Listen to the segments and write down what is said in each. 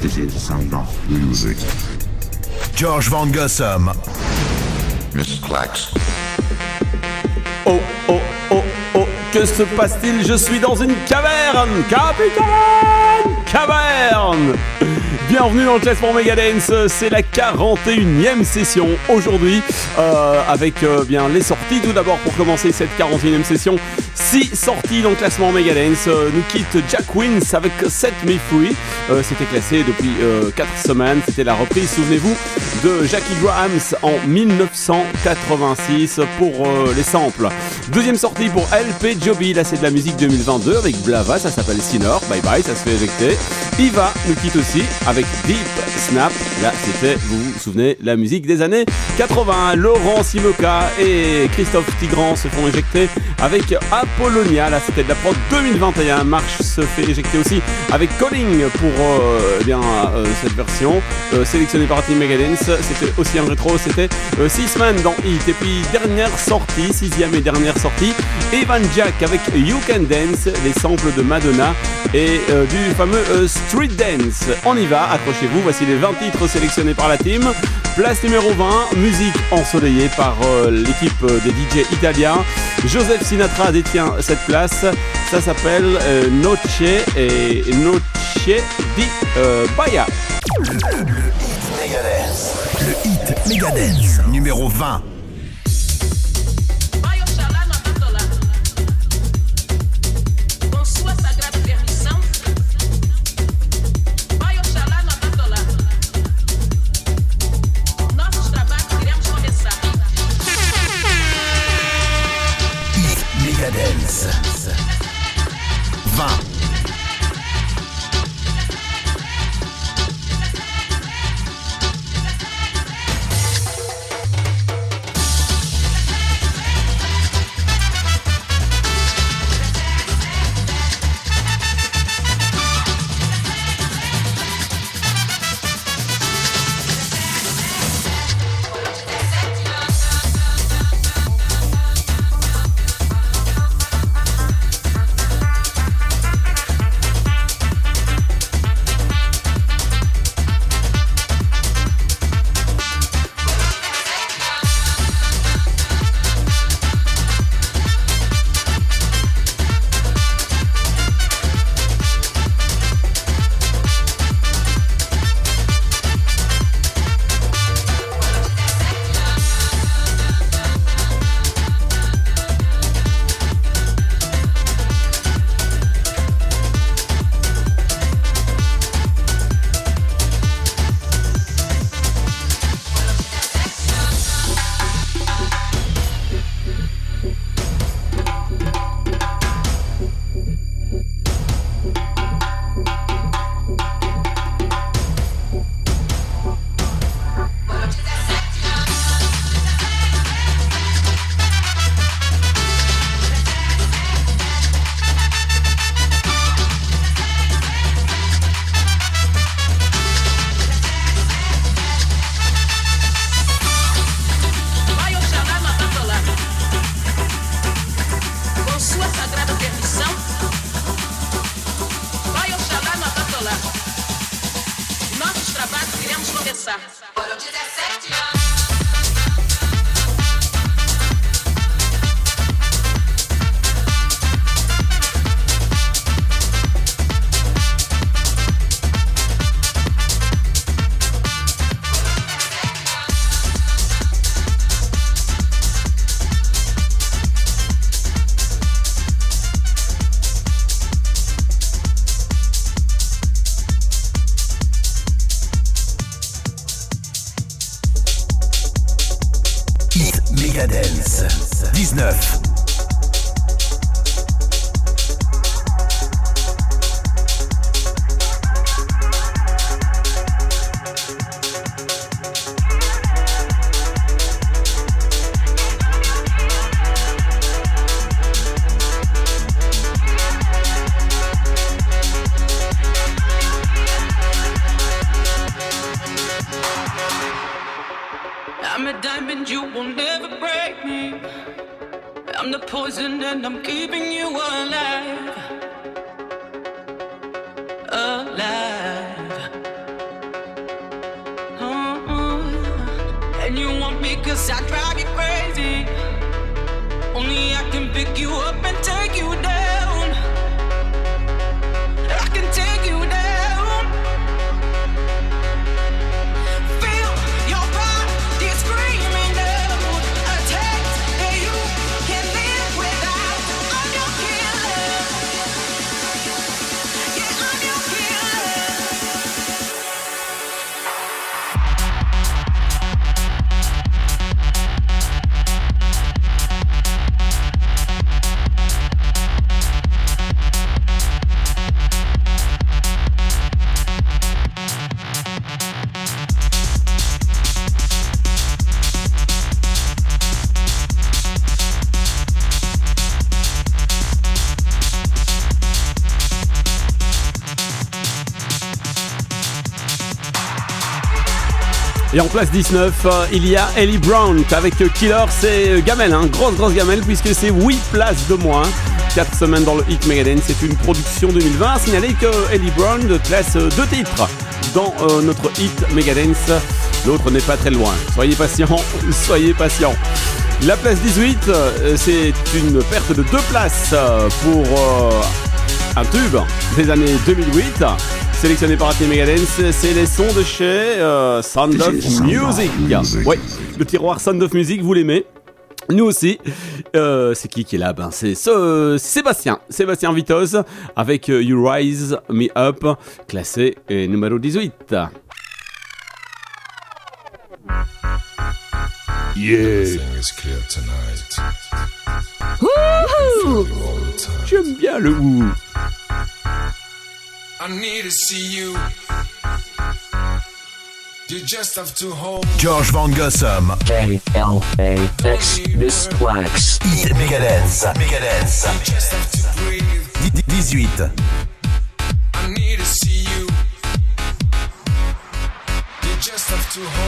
This is Sound of Music. George Van Gossum. Miss Clax. Oh, oh, oh, oh, que se passe-t-il? Je suis dans une caverne Capitaine Caverne Bienvenue dans le classement Megadance, c'est la 41e session aujourd'hui euh, avec euh, bien les sorties. Tout d'abord pour commencer cette 41e session, 6 sorties dans le classement Megadance. Euh, nous quitte Jack Wins avec Set Me Free. Euh, C'était classé depuis 4 semaines. C'était la reprise, souvenez-vous, de Jackie Grahams en 1986 pour euh, les samples. Deuxième sortie pour LP Joby, là c'est de la musique 2022 avec Blava, ça s'appelle Sinor, bye bye, ça se fait éjecter. Iva nous quitte aussi avec Deep Snap, là c'était, vous vous souvenez, la musique des années 80. Laurent Simoka et Christophe Tigran se font éjecter avec Apollonia, là c'était de la prod 2021. Marche se fait éjecter aussi avec Calling pour euh, eh bien, euh, cette version euh, sélectionnée par Team Megadance. C'était aussi un rétro, c'était Six-Man dans Hit. Et puis dernière sortie, sixième et dernière sortie, Evan Jack avec You Can Dance, les samples de Madonna et du fameux Street Dance. On y va, accrochez-vous, voici les 20 titres sélectionnés par la team. Place numéro 20, musique ensoleillée par euh, l'équipe euh, des DJ italiens. Joseph Sinatra détient cette place. Ça s'appelle euh, et Noce di euh, Baia. Megadance. Le hit Megadance. Numéro 20. Et en place 19, euh, il y a Ellie Brown avec Killer, c'est euh, gamelle, hein, grosse grosse gamelle puisque c'est 8 places de moins. 4 semaines dans le Hit Megadance, c'est une production 2020. Signaler que Ellie Brown classe euh, deux titres dans notre Hit Megadance. L'autre n'est pas très loin. Soyez patient, soyez patient. La place 18, c'est une perte de deux places pour un tube des années 2008 sélectionné par Athénée Megadance, c'est les sons de chez euh, Sound of Music. Ouais, le tiroir Sound of Music, vous l'aimez nous aussi. Euh, c'est qui qui est là? Ben, C'est Sébastien. Sébastien Vitos avec euh, You Rise Me Up, classé numéro 18. Yeah. J'aime bien le ouh. George Van Gossum. J-L-A-X, this wax. Megadance, Megadance. 18. I need to see you. You just have to hold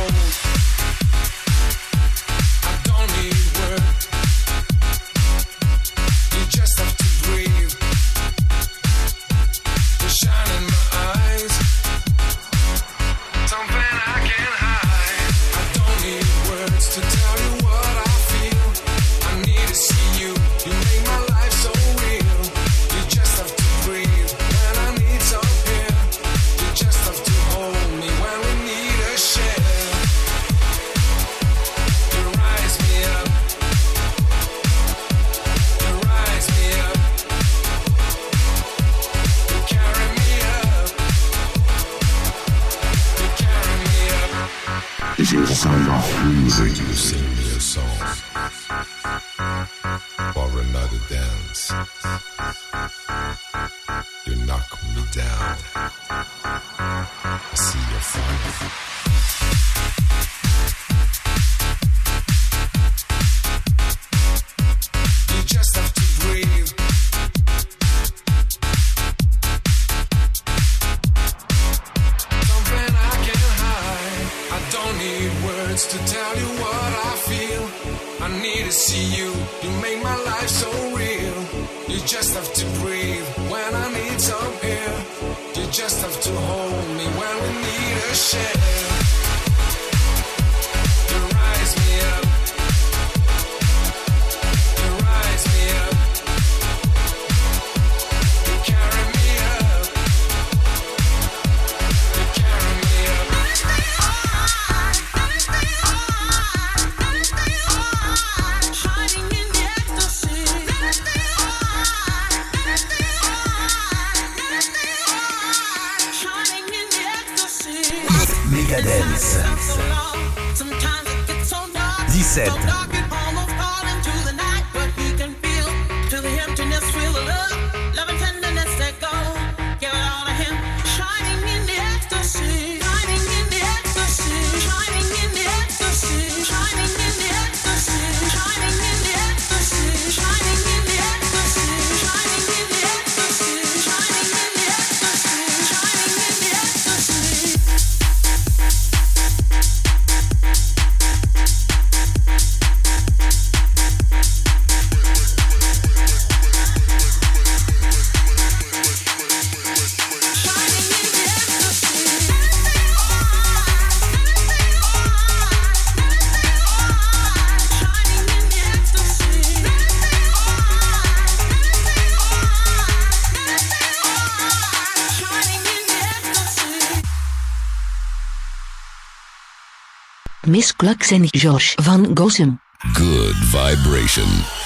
Miss Klux en Josh van Gossem. Good vibration.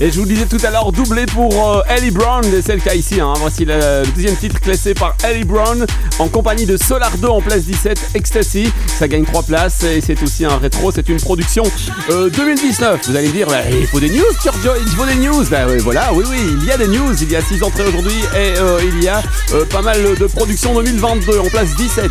Et je vous disais tout à l'heure, doublé pour euh, Ellie Brown, et c'est le cas ici. hein. Voici le deuxième titre classé par Ellie Brown en compagnie de Solar 2 en place 17, Ecstasy. Ça gagne 3 places et c'est aussi un rétro. C'est une production euh, 2019. Vous allez me dire, il faut des news, Giorgio, il faut des news. Bah, voilà, oui, oui, il y a des news. Il y a 6 entrées aujourd'hui et euh, il y a euh, pas mal de productions 2022 en place 17.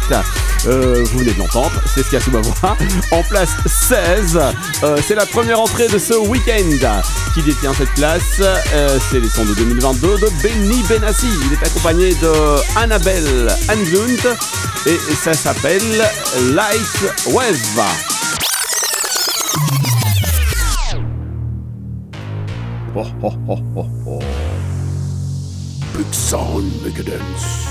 Euh, vous venez de l'entendre, c'est ce qu'il y a sous ma voix. En place 16, euh, c'est la première entrée de ce week-end qui détient cette place. Euh, c'est les sons de 2022 de Benny Benassi. Il est accompagné de Annabelle Anglund et ça s'appelle Light Wave. Oh, oh, oh, oh, oh. Big sound. Darkness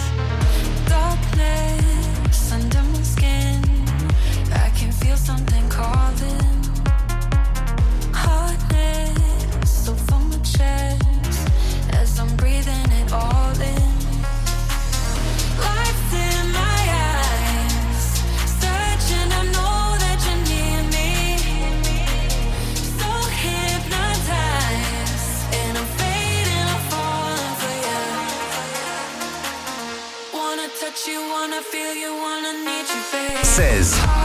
16.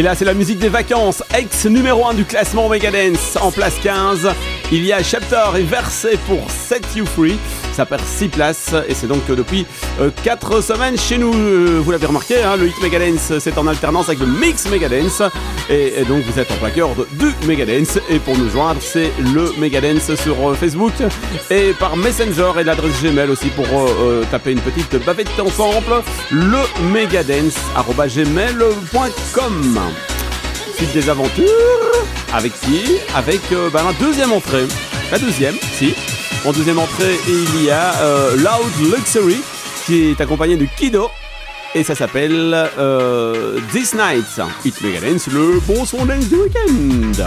Et là, c'est la musique des vacances, ex numéro 1 du classement Megadance, en place 15. Il y a Chapter et Verset pour Set You Free. Ça perd 6 places et c'est donc euh, depuis euh, 4 semaines chez nous. Euh, vous l'avez remarqué, hein, le hit Megadance, c'est en alternance avec le mix Megadance. Et, donc vous êtes en plaqueur du Megadance. Et pour nous joindre, c'est le Megadance sur euh, Facebook et par Messenger et l'adresse Gmail aussi pour euh, euh, taper une petite bavette ensemble. Le megadance.gmail.com. Suite des aventures. Avec qui? Avec ben, la deuxième entrée. La deuxième, si. En deuxième entrée, il y a Loud Luxury qui est accompagné de Kido et ça s'appelle euh, This Night. It Dance, le bon son dance du week-end.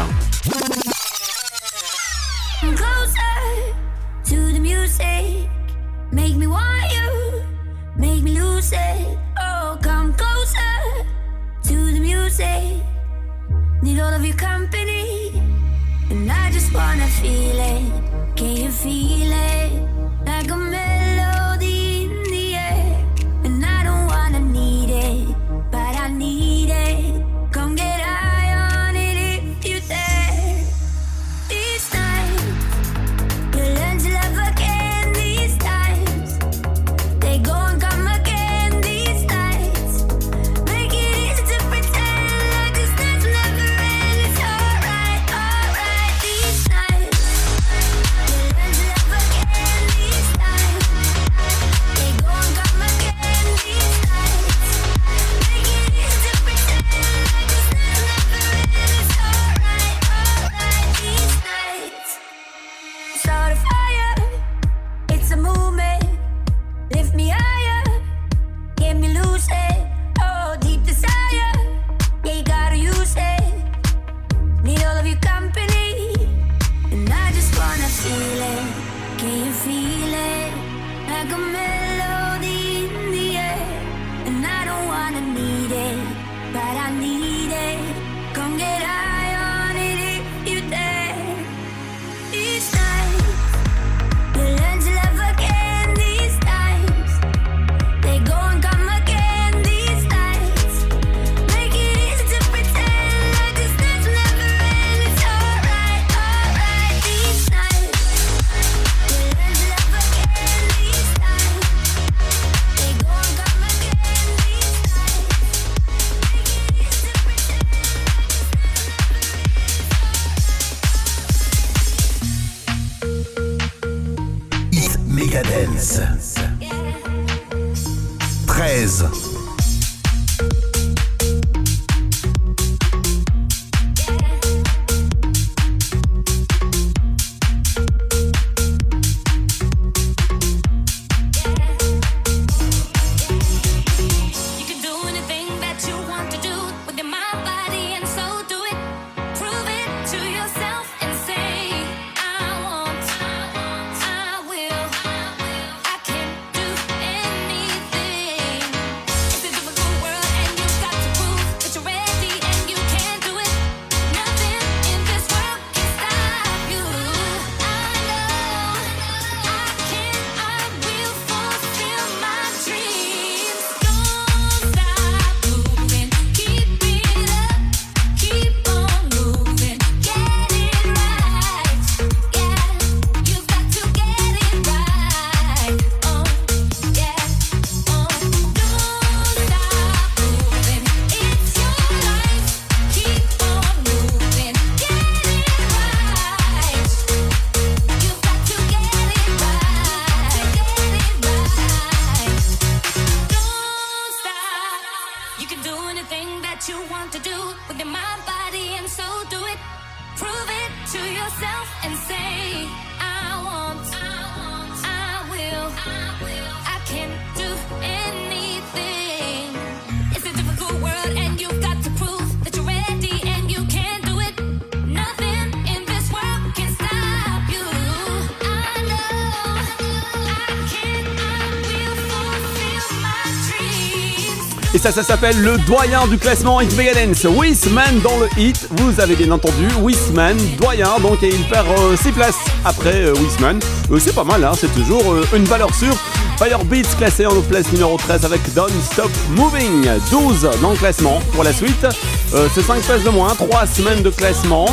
Ça, ça s'appelle le doyen du classement Hit Megadance. Wisman dans le hit, vous avez bien entendu Wisman, doyen, donc il perd 6 places après euh. Euh, c'est pas mal, hein, c'est toujours euh, une valeur sûre. Firebeats classé en place numéro 13 avec Don't Stop Moving. 12 dans le classement pour la suite. Euh, c'est 5 places de moins, 3 semaines de classement.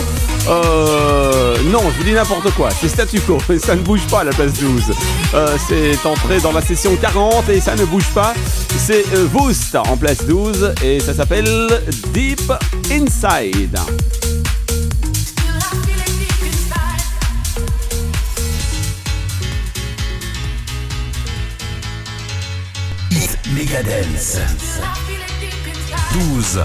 Euh, non, je vous dis n'importe quoi, c'est statu quo, ça ne bouge pas à la place 12. Euh, c'est entré dans la session 40 et ça ne bouge pas. C'est euh, Boost en place 12 et ça s'appelle Deep Inside. Megadance. 12.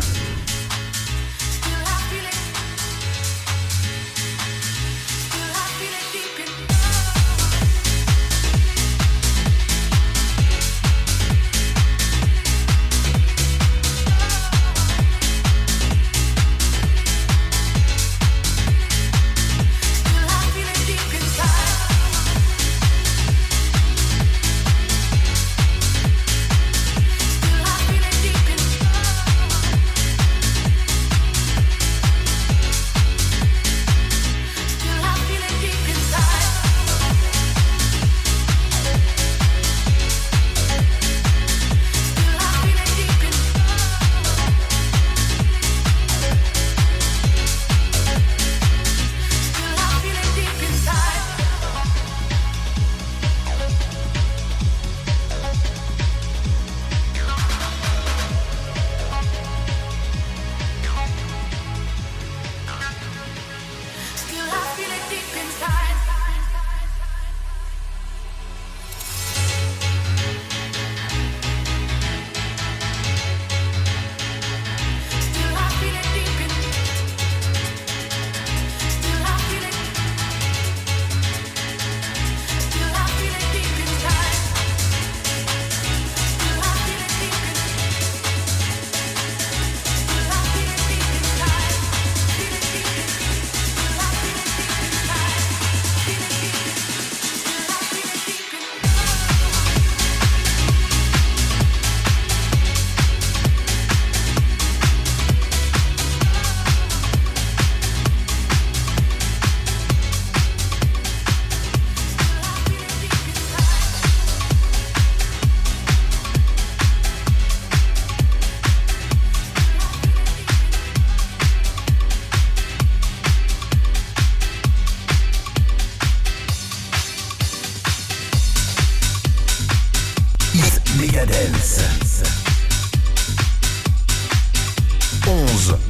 Megadance. 11.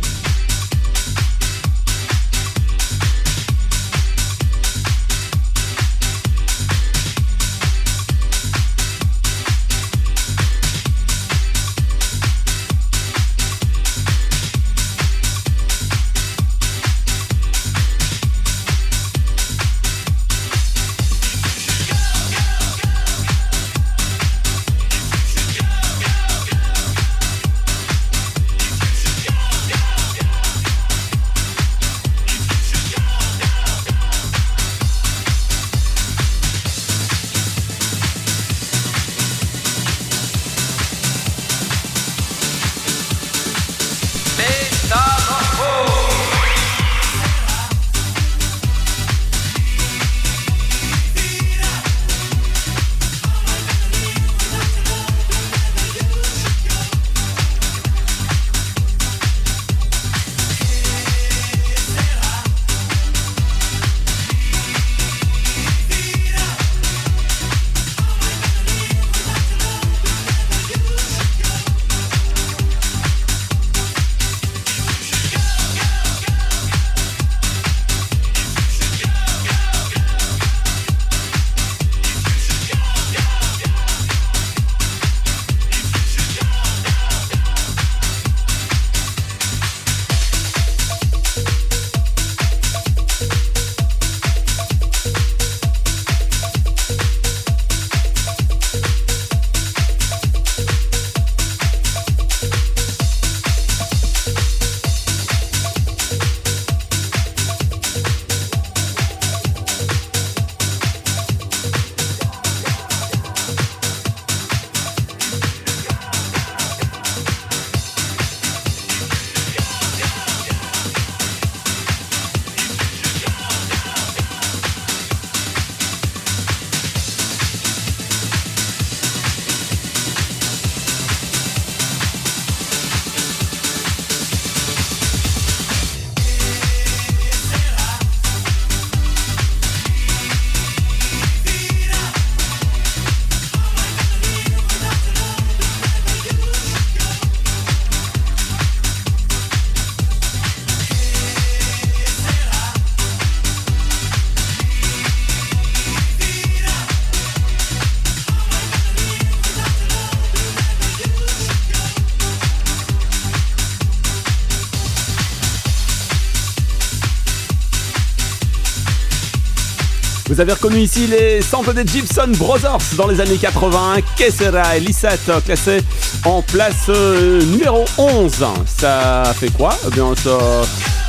Vous avez reconnu ici les samples des Gibson Brothers dans les années 80. Kessera et Lissette classés en place euh, numéro 11. Ça fait quoi? Eh bien, ça,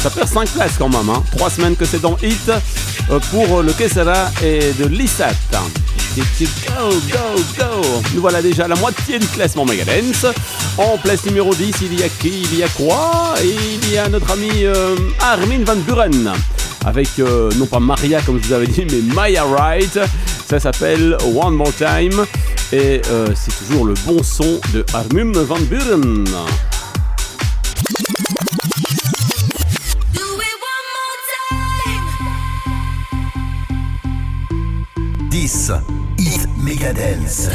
ça perd 5 places quand même. Hein. 3 semaines que c'est dans Hit euh, pour le Kessera et de Lissette. Go, go, go Nous voilà déjà à la moitié du classement Megadance. En place numéro 10, il y a qui? Il y a quoi? Il y a notre ami euh, Armin Van Buren. Avec, euh, non pas Maria comme je vous avais dit, mais Maya Wright. Ça s'appelle One More Time. Et euh, c'est toujours le bon son de Armin Van Buren. Do it one more time. 10. Hit Megadance.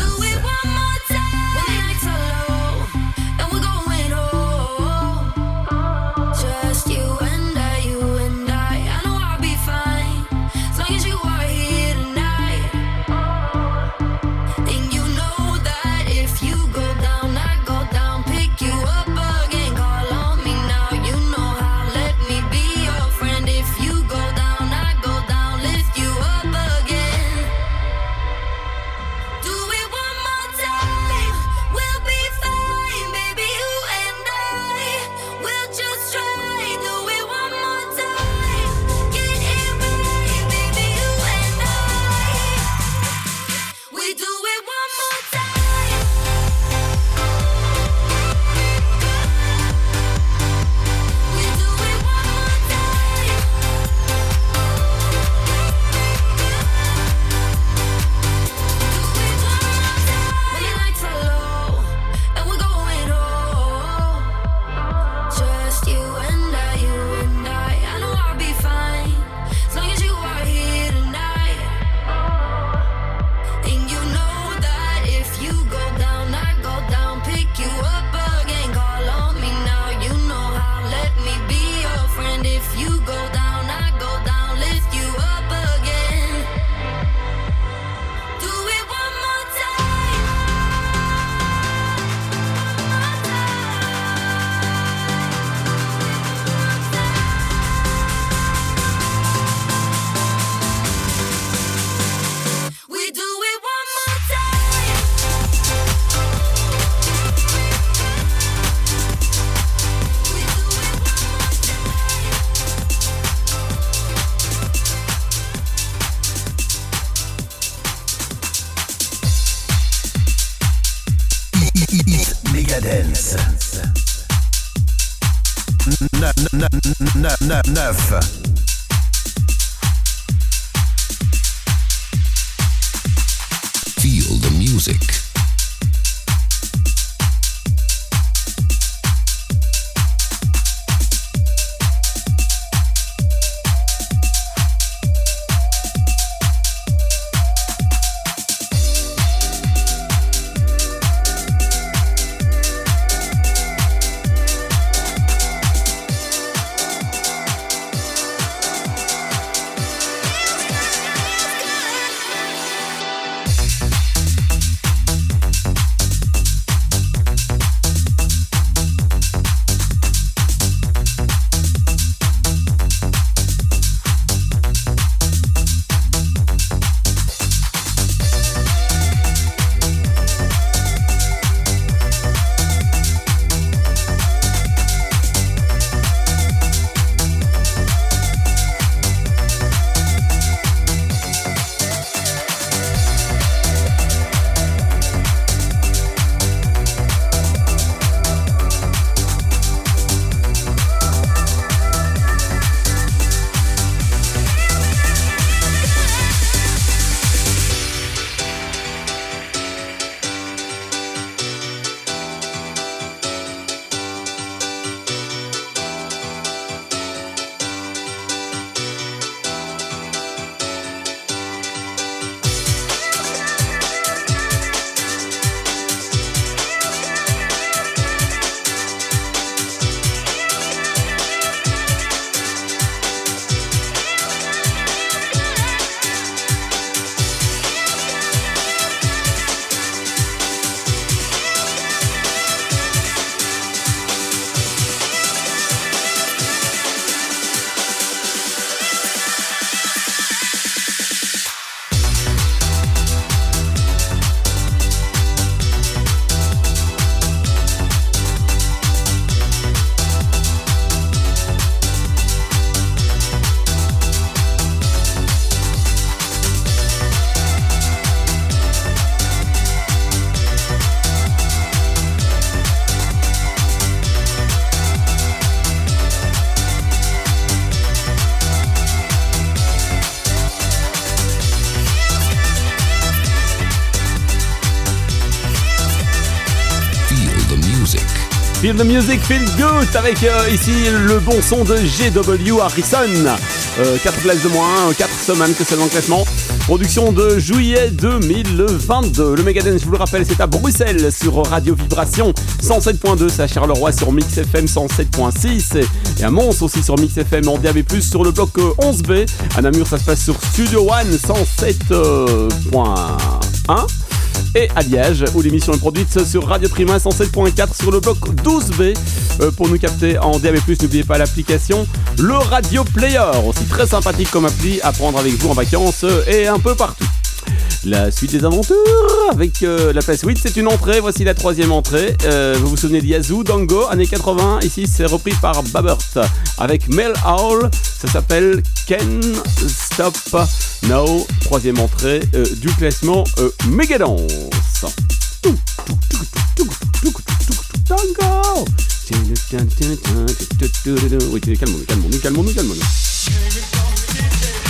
Feel the music, feel good avec euh, ici le bon son de GW Harrison. 4 places de moins, 4 semaines que seulement le classement. Production de juillet 2022. Le Megadance, je vous le rappelle, c'est à Bruxelles sur Radio Vibration 107.2. C'est à Charleroi sur Mix FM 107.6 et- à Mons aussi sur Mix FM en DAB+, sur le bloc euh, 11B. À Namur, ça se passe sur Studio One 107.1 et à Liège où l'émission est produite sur Radio Prima 107.4 sur le bloc 12B. Euh, pour nous capter en DAB+, n'oubliez pas l'application le Radio Player, aussi très sympathique comme appli à prendre avec vous en vacances et un peu partout. La suite des aventures avec euh, la place 8, c'est une entrée. Voici la troisième entrée. Euh, vous vous souvenez d'Yazoo, Dango, années 80. Ici, c'est repris par Babert avec Mel Howell. Ça s'appelle Can Stop Now. Troisième entrée euh, du classement Megadance. Dango Oui, calmons-nous, calmons-nous, calmons-nous, calmons-nous.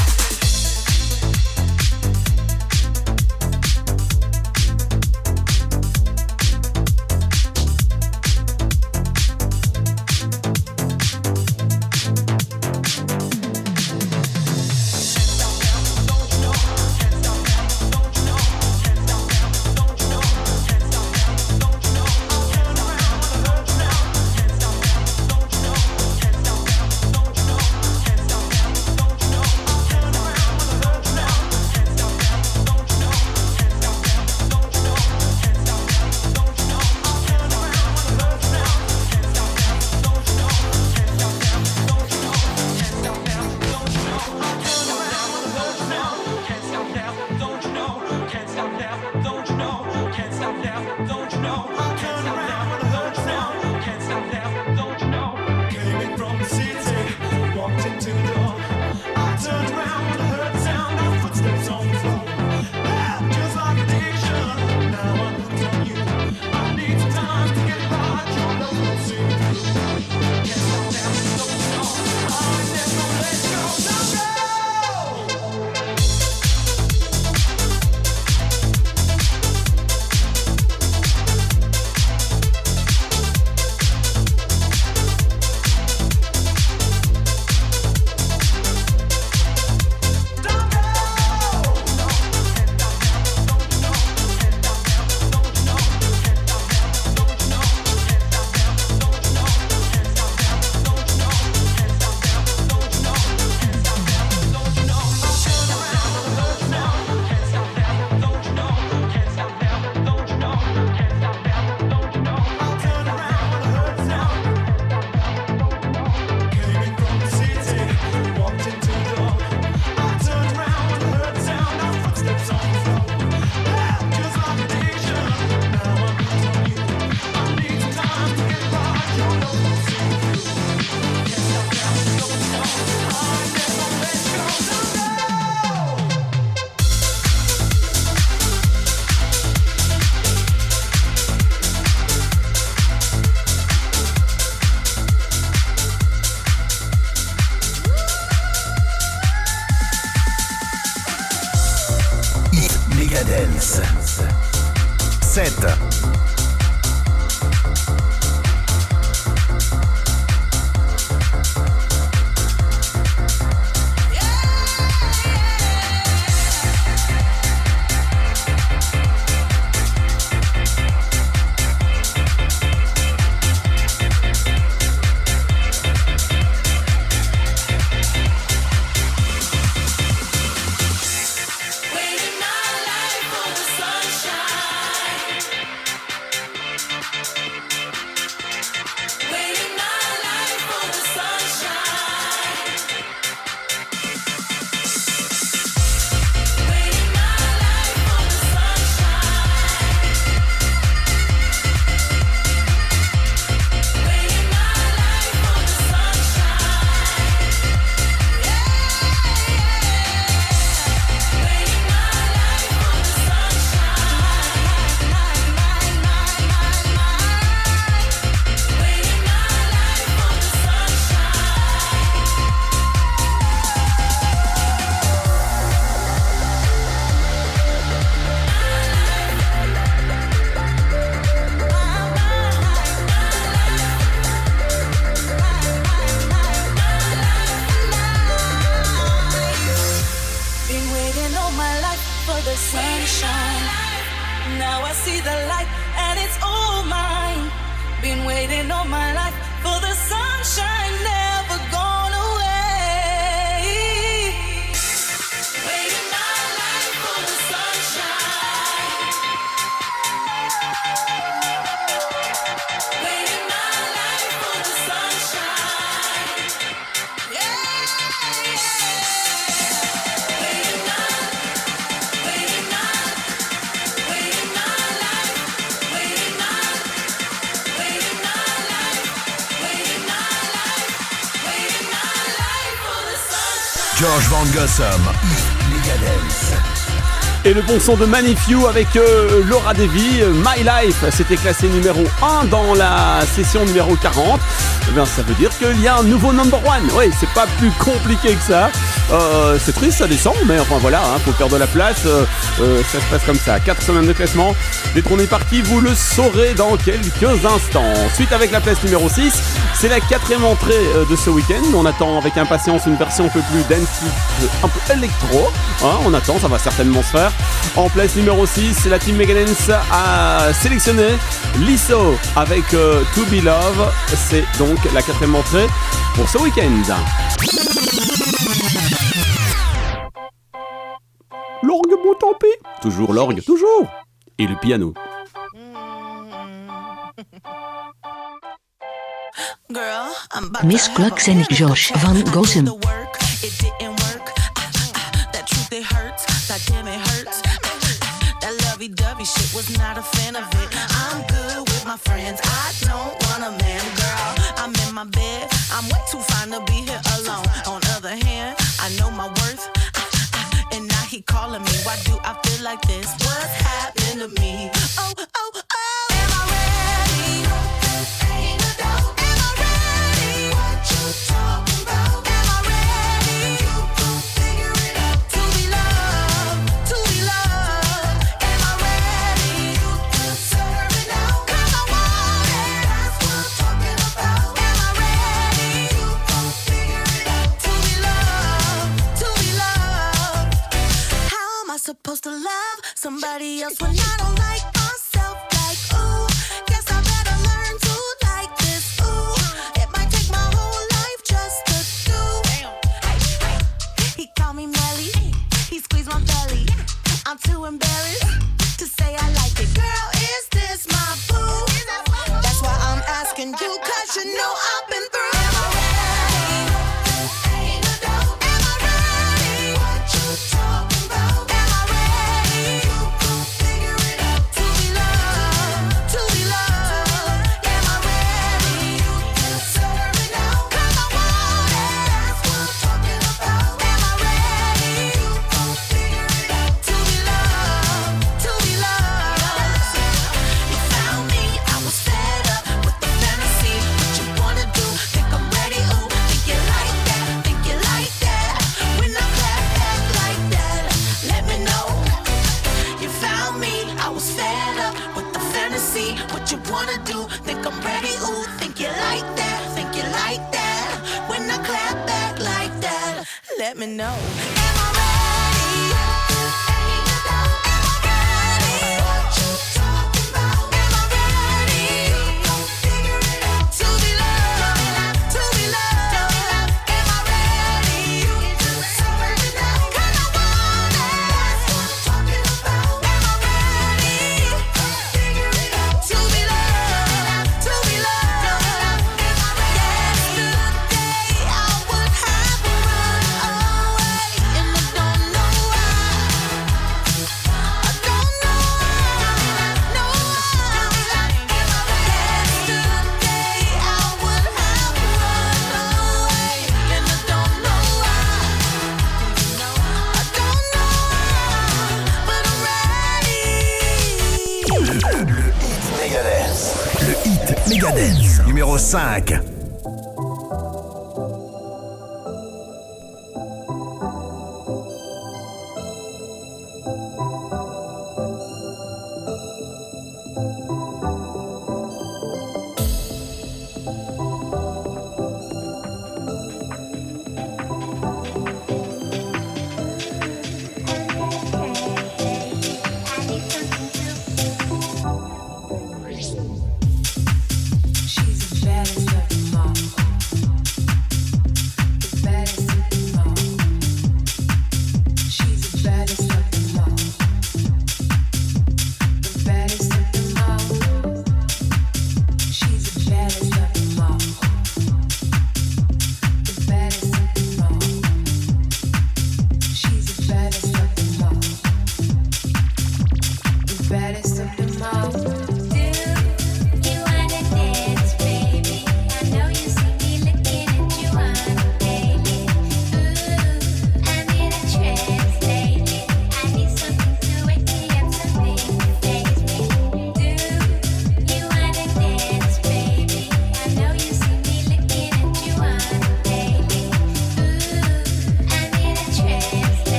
George Van Gossum. Et le bon son de Manifew avec euh, Laura Devi, euh, My Life, c'était classé numéro 1 dans la session numéro 40. Eh bien, ça veut dire qu'il y a un nouveau number one. Oui, c'est pas plus compliqué que ça. Euh, c'est triste, ça descend, mais enfin voilà, faut faire de la place. ça se passe comme ça. 4 semaines de classement. Détrôné par qui Vous le saurez dans quelques instants. Suite avec la place numéro 6, c'est la quatrième entrée euh, de ce week-end. On attend avec impatience une version un peu plus dance, plus- un peu électro. Hein, on attend, ça va certainement se faire. En place numéro 6, la team Megadance a sélectionné Liso avec euh, To Be Love. C'est donc la quatrième entrée pour ce week-end. L'orgue, bon tant pis. Toujours l'orgue, toujours. Et le piano. Ah, ah, ah, hurts, that damn it hurts. That lovey-dovey shit was not a fan of it. I'm good with my friends. I don't want a man, girl. I'm in my bed. I'm way too fine to be here alone. On other hand, I know my worth. Ah, ah, And now he calling me. Why do I feel like this? What's happening to me? Oh, oh. Supposed to love somebody else when I don't like myself? Like, ooh, guess I better learn to like this. Ooh, it might take my whole life just to do. He called me Melly, he squeezed my belly. I'm too embarrassed to say I like it. Girl, me know. Megadance.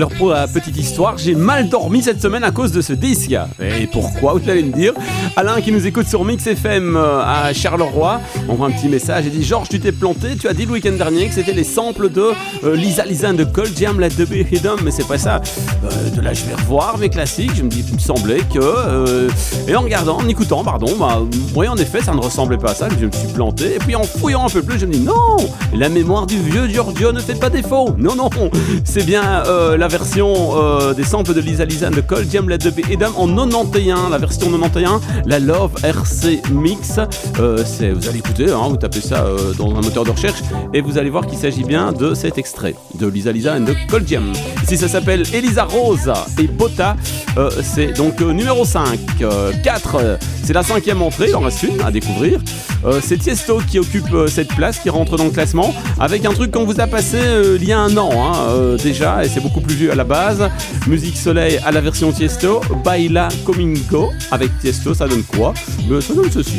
Alors pour la petite histoire, j'ai mal dormi cette semaine à cause de ce disque. Et pourquoi vous allez me dire? Alain qui nous écoute sur Mix FM euh, à Charleroi envoie un petit message et dit Georges tu t'es planté, tu as dit le week-end dernier que c'était les samples de euh, Lisa Lisa de Cold Jam the Be Hidden, mais c'est pas ça. Euh, de là je vais revoir mes classiques, je me dis il me semblait que euh, et en regardant, en écoutant pardon, bah oui en effet ça ne ressemblait pas à ça, je me suis planté et puis en fouillant un peu plus je me dis non, la mémoire du vieux Giorgio ne fait pas défaut. Non non, c'est bien la version des samples de Lisa Lisa de Cold Jam the Be Hidden en 91, la version 91, la Love RC Mix. C'est vous allez écouter, hein, vous tapez ça euh, dans un moteur de recherche et vous allez voir qu'il s'agit bien de cet extrait de Lisa Lisa and de Cold. Ici ça s'appelle Elisa Rose et Botta. Euh, c'est donc euh, numéro 5. 4, euh, c'est la cinquième entrée, il en reste une à découvrir. C'est Tiesto qui occupe cette place, qui rentre dans le classement, avec un truc qu'on vous a passé il y a un an hein, déjà, et c'est beaucoup plus vieux à la base. Musique Soleil à la version Tiesto, Baila Comingo, avec Tiesto, ça donne quoi? Ça donne ceci.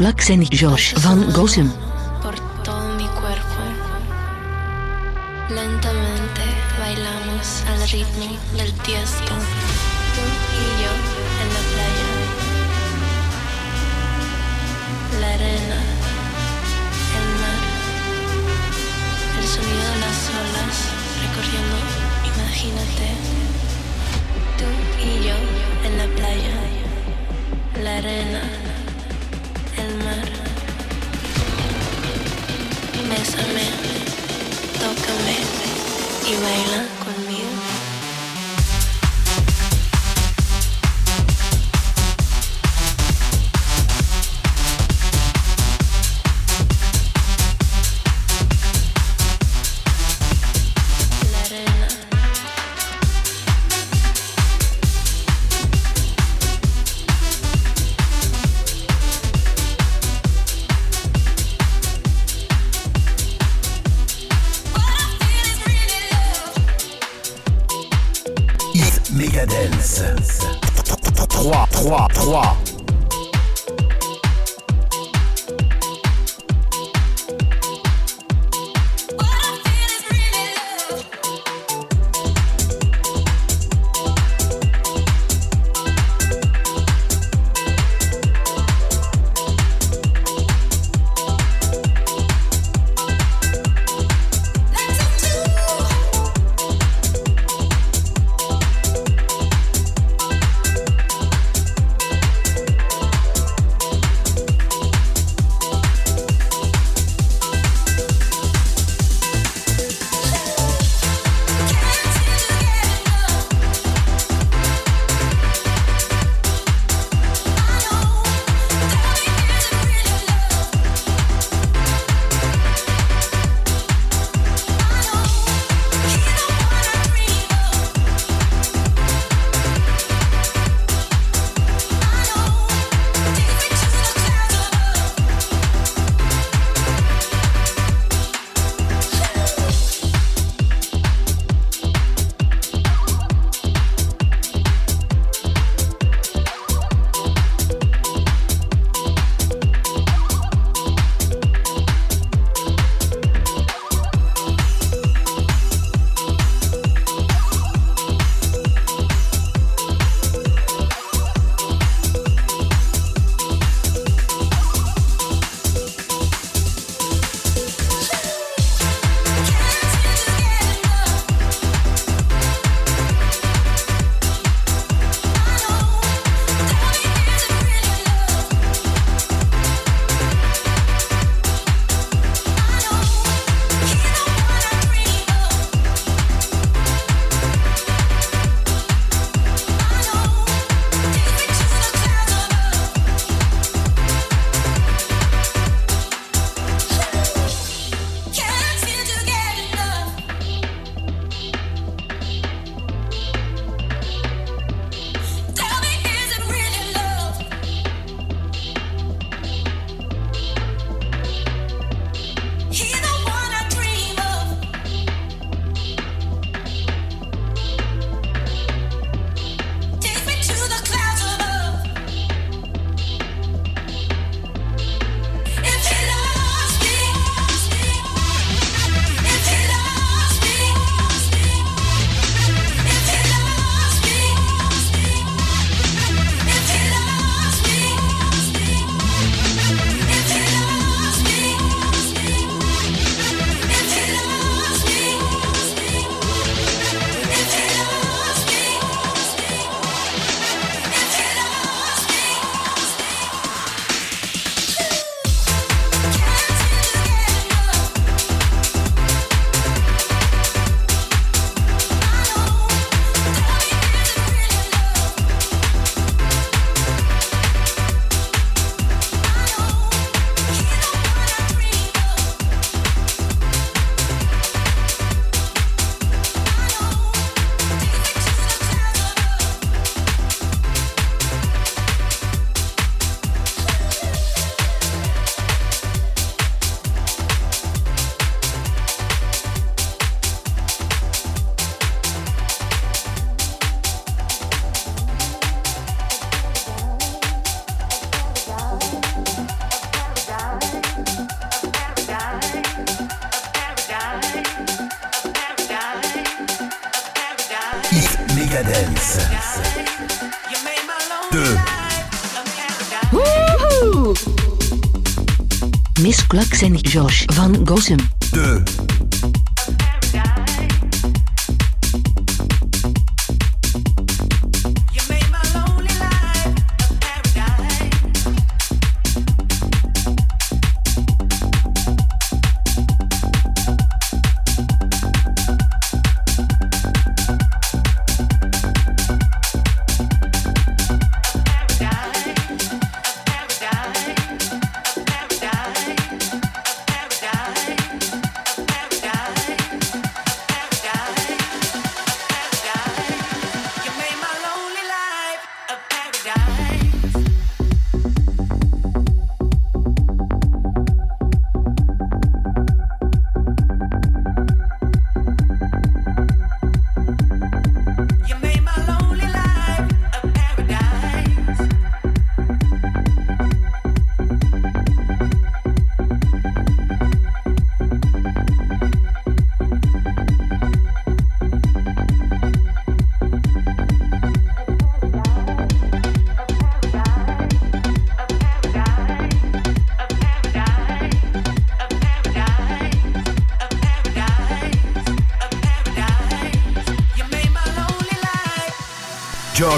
Miss Clux en Josh van Gossem.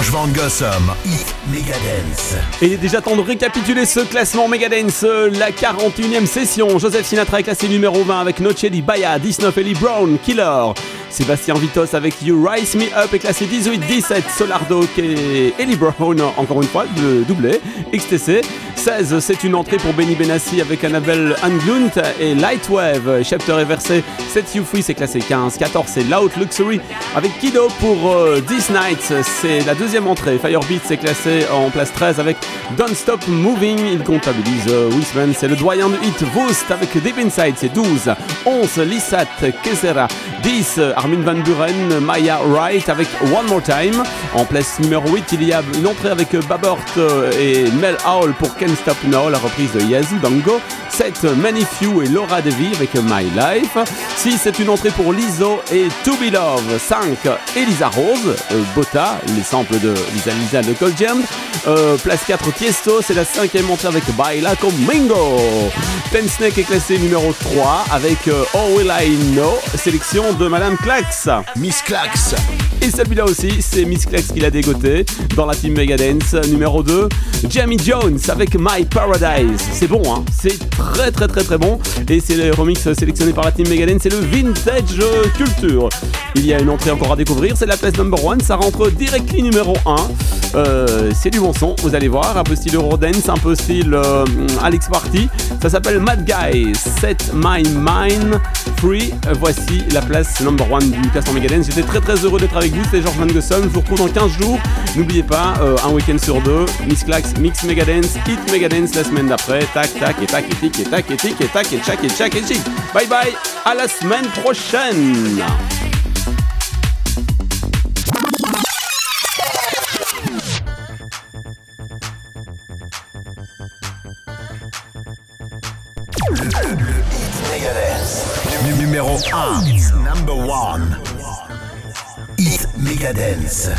Life. George Van Gossum, Hit Megadance. Et déjà temps de récapituler ce classement Megadance, euh, la 41e session. Joseph Sinatra est classé numéro 20 avec Noche di Baya, 19 Ellie Brown, Killer. Sébastien Vitos avec You Rise Me Up est classé 18-17. Solardo et Ellie Brown, encore une fois, de doublé. XTC. 16, c'est une entrée pour Benny Benassi avec Annabelle Anglunt et Lightwave. Chapter est versé. 7 You Free, c'est classé 15. 14, c'est Loud Luxury avec Kido pour euh, This Night. C'est la deuxième entrée. Firebeat, c'est classé en place 13 avec Don't Stop Moving. Il comptabilise euh, Wisman. C'est le doyen du hit Voost avec Deep Inside, c'est 12. 11, Lissat Kesera. 10, Armin Van Buren, Maya Wright avec One More Time. En place numéro 8, il y a une entrée avec Babort euh, et Mel Howell pour Can't Stop Now, la reprise de Yazoo Dango. 7, Many Few et Laura Devi avec My Life. 6, c'est une entrée pour Lizzo et To Be Love. 5, Elisa Rose, euh, Botta, les samples de Lisa Lisa de Cold Jam. Euh, place 4, Tiesto, c'est la cinquième entrée avec Baila Mingo. Ten Snake est classé numéro 3 avec euh, Oh Will I Know, sélection de Madame Clax. Miss Clax. Et celui-là aussi, c'est Miss Clax qui l'a dégoté dans la team Megadance. Numéro 2, Jamie Jones avec My Paradise. C'est bon, hein C'est très très très très bon. Et c'est le remix sélectionné par la team Megadance, c'est le Vintage Culture. Il y a une entrée encore à découvrir, c'est la place number 1. Ça rentre directly numéro 1. Euh, c'est du bon son, vous allez voir. Un peu style Eurodance, un peu style euh, Alex Party. Ça s'appelle Mad Guy, Set My Mind Free. Voici la place number 1 du classement Megadance. J'étais très très heureux d'être avec vous. C'était Georges Van. Je vous retrouve dans 15 jours. N'oubliez pas, euh, un week-end sur deux, Miss Clax, Mix Megadance, Hit Megadance la semaine d'après. Tac, tac, et tac, et tic, et tac, et tic, et tac, et tchac, et tchac, et chic. Bye bye, à la semaine prochaine. Numéro 1. Number 1. Hit Megadance.